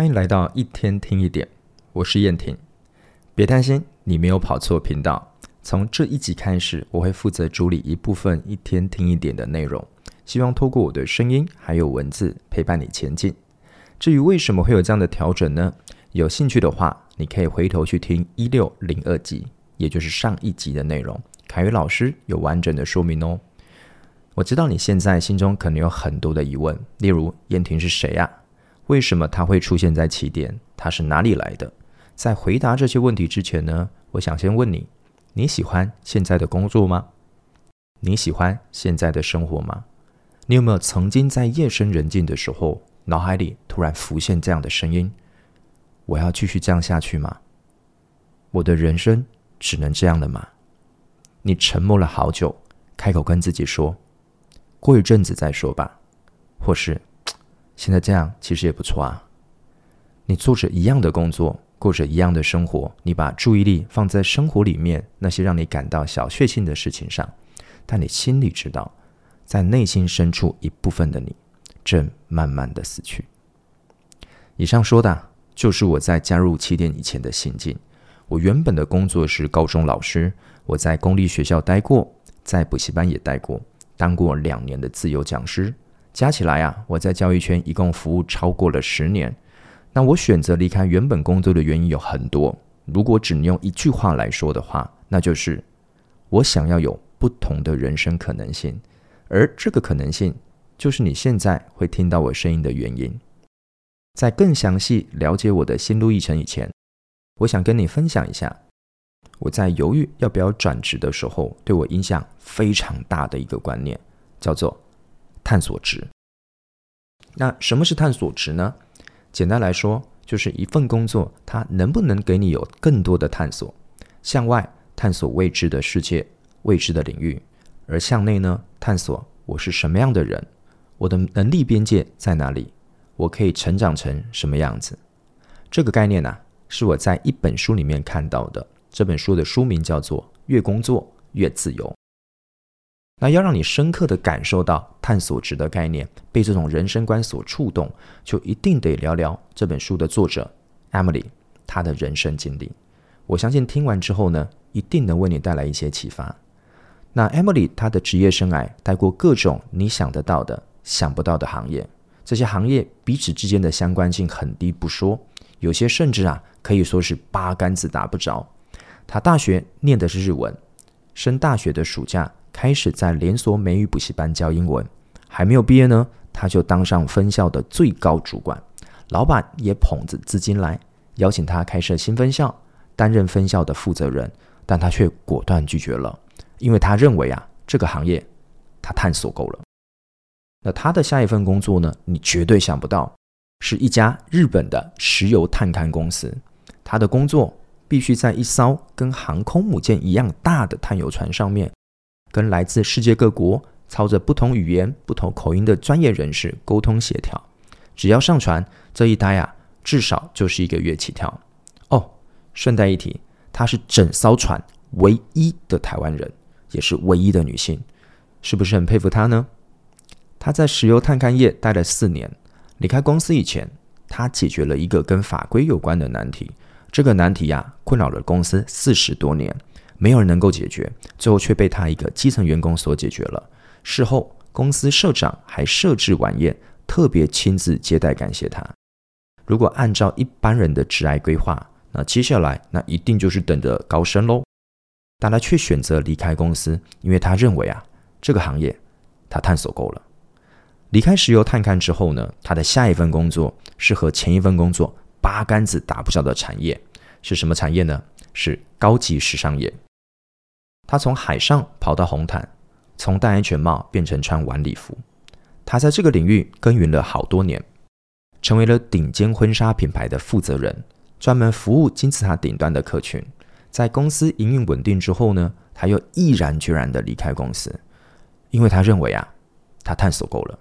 欢迎来到一天听一点，我是燕婷。别担心，你没有跑错频道。从这一集开始，我会负责主理一部分一天听一点的内容，希望透过我的声音还有文字陪伴你前进。至于为什么会有这样的调整呢？有兴趣的话，你可以回头去听一六零二集，也就是上一集的内容，凯宇老师有完整的说明哦。我知道你现在心中可能有很多的疑问，例如燕婷是谁呀？为什么他会出现在起点？他是哪里来的？在回答这些问题之前呢，我想先问你：你喜欢现在的工作吗？你喜欢现在的生活吗？你有没有曾经在夜深人静的时候，脑海里突然浮现这样的声音：我要继续这样下去吗？我的人生只能这样了吗？你沉默了好久，开口跟自己说：过一阵子再说吧，或是。现在这样其实也不错啊。你做着一样的工作，过着一样的生活，你把注意力放在生活里面那些让你感到小确幸的事情上，但你心里知道，在内心深处一部分的你正慢慢的死去。以上说的，就是我在加入起点以前的心境。我原本的工作是高中老师，我在公立学校待过，在补习班也待过，当过两年的自由讲师。加起来啊，我在教育圈一共服务超过了十年。那我选择离开原本工作的原因有很多。如果只能用一句话来说的话，那就是我想要有不同的人生可能性。而这个可能性，就是你现在会听到我声音的原因。在更详细了解我的心路历程以前，我想跟你分享一下我在犹豫要不要转职的时候，对我影响非常大的一个观念，叫做。探索值。那什么是探索值呢？简单来说，就是一份工作，它能不能给你有更多的探索，向外探索未知的世界、未知的领域，而向内呢，探索我是什么样的人，我的能力边界在哪里，我可以成长成什么样子。这个概念呢、是我在一本书里面看到的。这本书的书名叫做《越工作越自由》。那要让你深刻地感受到探索值的概念，被这种人生观所触动，就一定得聊聊这本书的作者 Emily 她的人生经历。我相信听完之后呢，一定能为你带来一些启发。那 Emily 她的职业生涯带过各种你想得到的、想不到的行业，这些行业彼此之间的相关性很低不说，有些甚至啊可以说是八竿子打不着。她大学念的是日文，升大学的暑假。开始在连锁美语补习班教英文，还没有毕业呢，他就当上分校的最高主管，老板也捧着资金来邀请他开设新分校，担任分校的负责人，但他却果断拒绝了，因为他认为啊，这个行业他探索够了。那他的下一份工作呢，你绝对想不到，是一家日本的石油探勘公司，他的工作必须在一艘跟航空母舰一样大的探油船上面。跟来自世界各国、操着不同语言、不同口音的专业人士沟通协调。只要上船，这一待啊，至少就是一个月起跳。哦，顺带一提，她是整艘船唯一的台湾人，也是唯一的女性，是不是很佩服她呢？她在石油探勘业待了四年，离开公司以前，她解决了一个跟法规有关的难题。这个难题呀、困扰了公司四十多年。没有人能够解决，最后却被他一个基层员工所解决了。事后，公司社长还设置晚宴，特别亲自接待感谢他。如果按照一般人的职涯规划，那接下来那一定就是等着高升喽。但他却选择离开公司，因为他认为啊，这个行业他探索够了。离开石油探勘之后呢，他的下一份工作是和前一份工作八竿子打不着的产业，是什么产业呢？是高级时尚业。他从海上跑到红毯，从戴安全帽变成穿晚礼服。他在这个领域耕耘了好多年，成为了顶尖婚纱品牌的负责人，专门服务金字塔顶端的客群。在公司营运稳定之后呢，他又毅然决然地离开公司，因为他认为啊，他探索够了。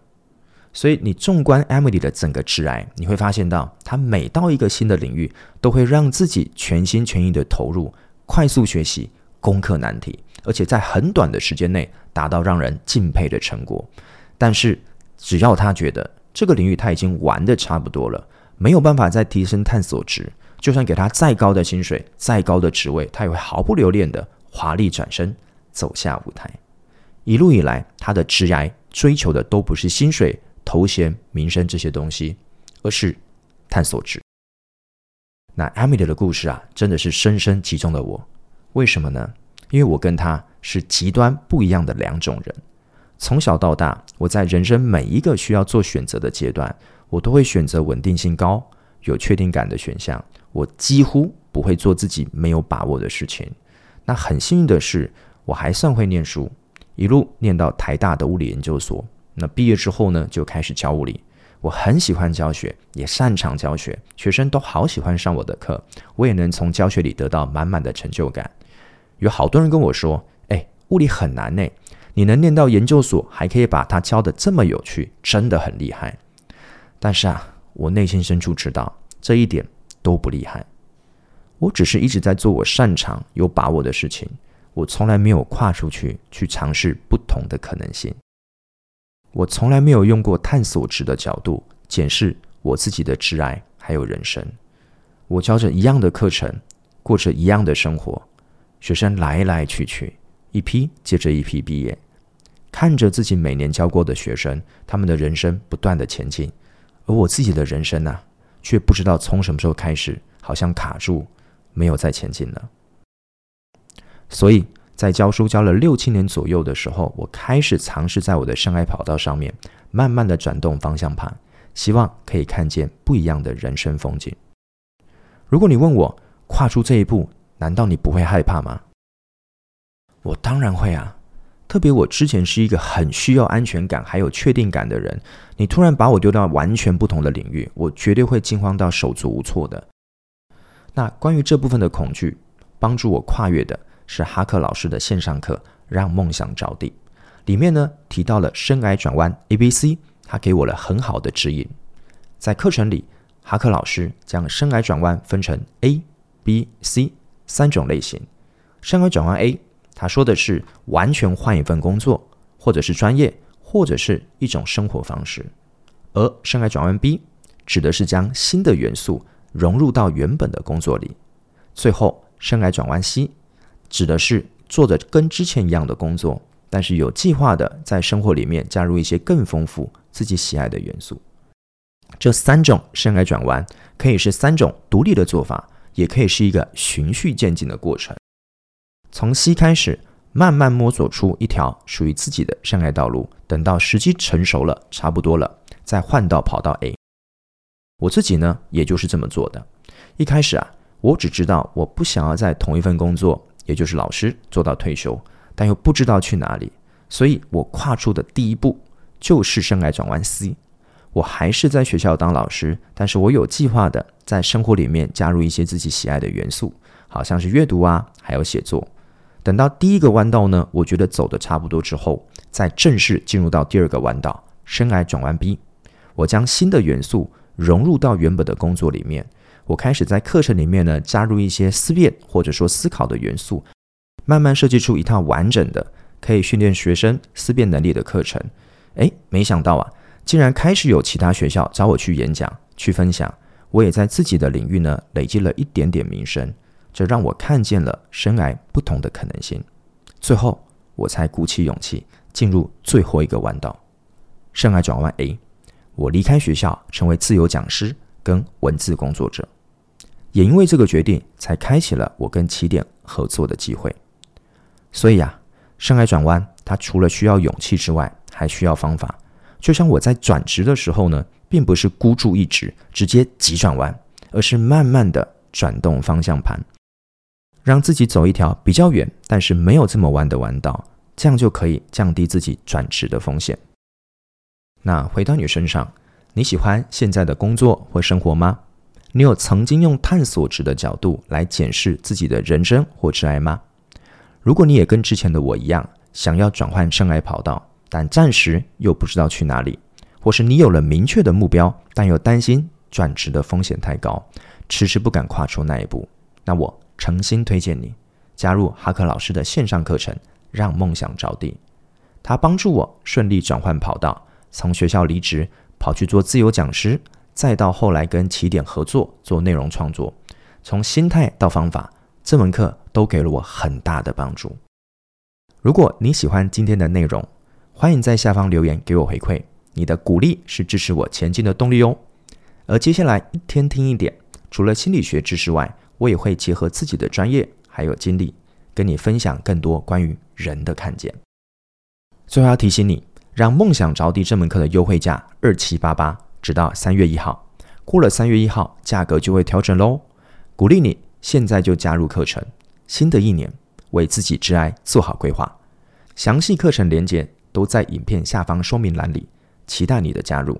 所以你纵观 Emily 的整个职涯，你会发现到，他每到一个新的领域，都会让自己全心全意地投入，快速学习。攻克难题，而且在很短的时间内达到让人敬佩的成果。但是，只要他觉得这个领域他已经玩的差不多了，没有办法再提升探索值，就算给他再高的薪水、再高的职位，他也会毫不留恋的华丽转身走下舞台。一路以来，他的职涯追求的都不是薪水、头衔、名声这些东西，而是探索值。那 Emily 的故事啊，真的是深深击中了我。为什么呢？因为我跟他是极端不一样的两种人。从小到大，我在人生每一个需要做选择的阶段，我都会选择稳定性高、有确定感的选项。我几乎不会做自己没有把握的事情。那很幸运的是，我还算会念书，一路念到台大的物理研究所。那毕业之后呢，就开始教物理。我很喜欢教学，也擅长教学，学生都好喜欢上我的课，我也能从教学里得到满满的成就感。有好多人跟我说：“哎，物理很难呢，你能念到研究所，还可以把它教得这么有趣，真的很厉害。”但是啊，我内心深处知道这一点都不厉害。我只是一直在做我擅长、有把握的事情，我从来没有跨出去去尝试不同的可能性。我从来没有用过探索值的角度检视我自己的挚爱还有人生。我教着一样的课程，过着一样的生活。学生来来去去，一批接着一批毕业，看着自己每年教过的学生，他们的人生不断的前进，而我自己的人生呢、却不知道从什么时候开始，好像卡住，没有再前进了。所以在教书教了六七年左右的时候，我开始尝试在我的生涯跑道上面，慢慢的转动方向盘，希望可以看见不一样的人生风景。如果你问我跨出这一步，难道你不会害怕吗？我当然会啊！特别我之前是一个很需要安全感还有确定感的人，你突然把我丢到完全不同的领域，我绝对会惊慌到手足无措的。那关于这部分的恐惧，帮助我跨越的是哈克老师的线上课《让梦想着地》，里面呢提到了生涯转弯 ABC，他给我了很好的指引。在课程里，哈克老师将生涯转弯分成 A、B、C。三种类型，生涯转弯 A，他说的是完全换一份工作，或者是专业，或者是一种生活方式；而生涯转弯 B，指的是将新的元素融入到原本的工作里。最后，生涯转弯 C，指的是做着跟之前一样的工作，但是有计划的在生活里面加入一些更丰富自己喜爱的元素。这三种生涯转弯可以是三种独立的做法。也可以是一个循序渐进的过程，从 C 开始，慢慢摸索出一条属于自己的生涯道路。等到时机成熟了，差不多了，再换到跑道 A。我自己呢，也就是这么做的。一开始啊，我只知道我不想要在同一份工作，也就是老师做到退休，但又不知道去哪里，所以我跨出的第一步就是生涯转弯 C。我还是在学校当老师，但是我有计划的在生活里面加入一些自己喜爱的元素，好像是阅读啊，还有写作。等到第一个弯道呢，我觉得走的差不多之后，再正式进入到第二个弯道，生涯转弯 B。我将新的元素融入到原本的工作里面，我开始在课程里面呢加入一些思辨或者说思考的元素，慢慢设计出一套完整的可以训练学生思辨能力的课程。诶，没想到啊。竟然开始有其他学校找我去演讲、去分享，我也在自己的领域呢累积了一点点名声，这让我看见了生涯不同的可能性。最后，我才鼓起勇气进入最后一个弯道，生涯转弯 A。我离开学校，成为自由讲师跟文字工作者，也因为这个决定，才开启了我跟起点合作的机会。所以啊，生涯转弯它除了需要勇气之外，还需要方法。就像我在转职的时候呢，并不是孤注一掷，直接急转弯，而是慢慢的转动方向盘，让自己走一条比较远，但是没有这么弯的弯道，这样就可以降低自己转职的风险。那回到你身上，你喜欢现在的工作或生活吗？你有曾经用探索值的角度来检视自己的人生或挚爱吗？如果你也跟之前的我一样，想要转换生涯跑道，但暂时又不知道去哪里，或是你有了明确的目标，但又担心转职的风险太高，迟迟不敢跨出那一步。那我诚心推荐你加入哈克老师的线上课程，让梦想着地。他帮助我顺利转换跑道，从学校离职，跑去做自由讲师，再到后来跟起点合作做内容创作，从心态到方法，这门课都给了我很大的帮助。如果你喜欢今天的内容，欢迎在下方留言给我回馈，你的鼓励是支持我前进的动力哦。而接下来一天听一点，除了心理学知识外，我也会结合自己的专业还有经历，跟你分享更多关于人的看见。最后要提醒你，让梦想着地这门课的优惠价二七八八，直到三月一号。过了三月一号，价格就会调整喽。鼓励你现在就加入课程。新的一年，为自己挚爱做好规划。详细课程连接都在影片下方说明栏里，期待你的加入。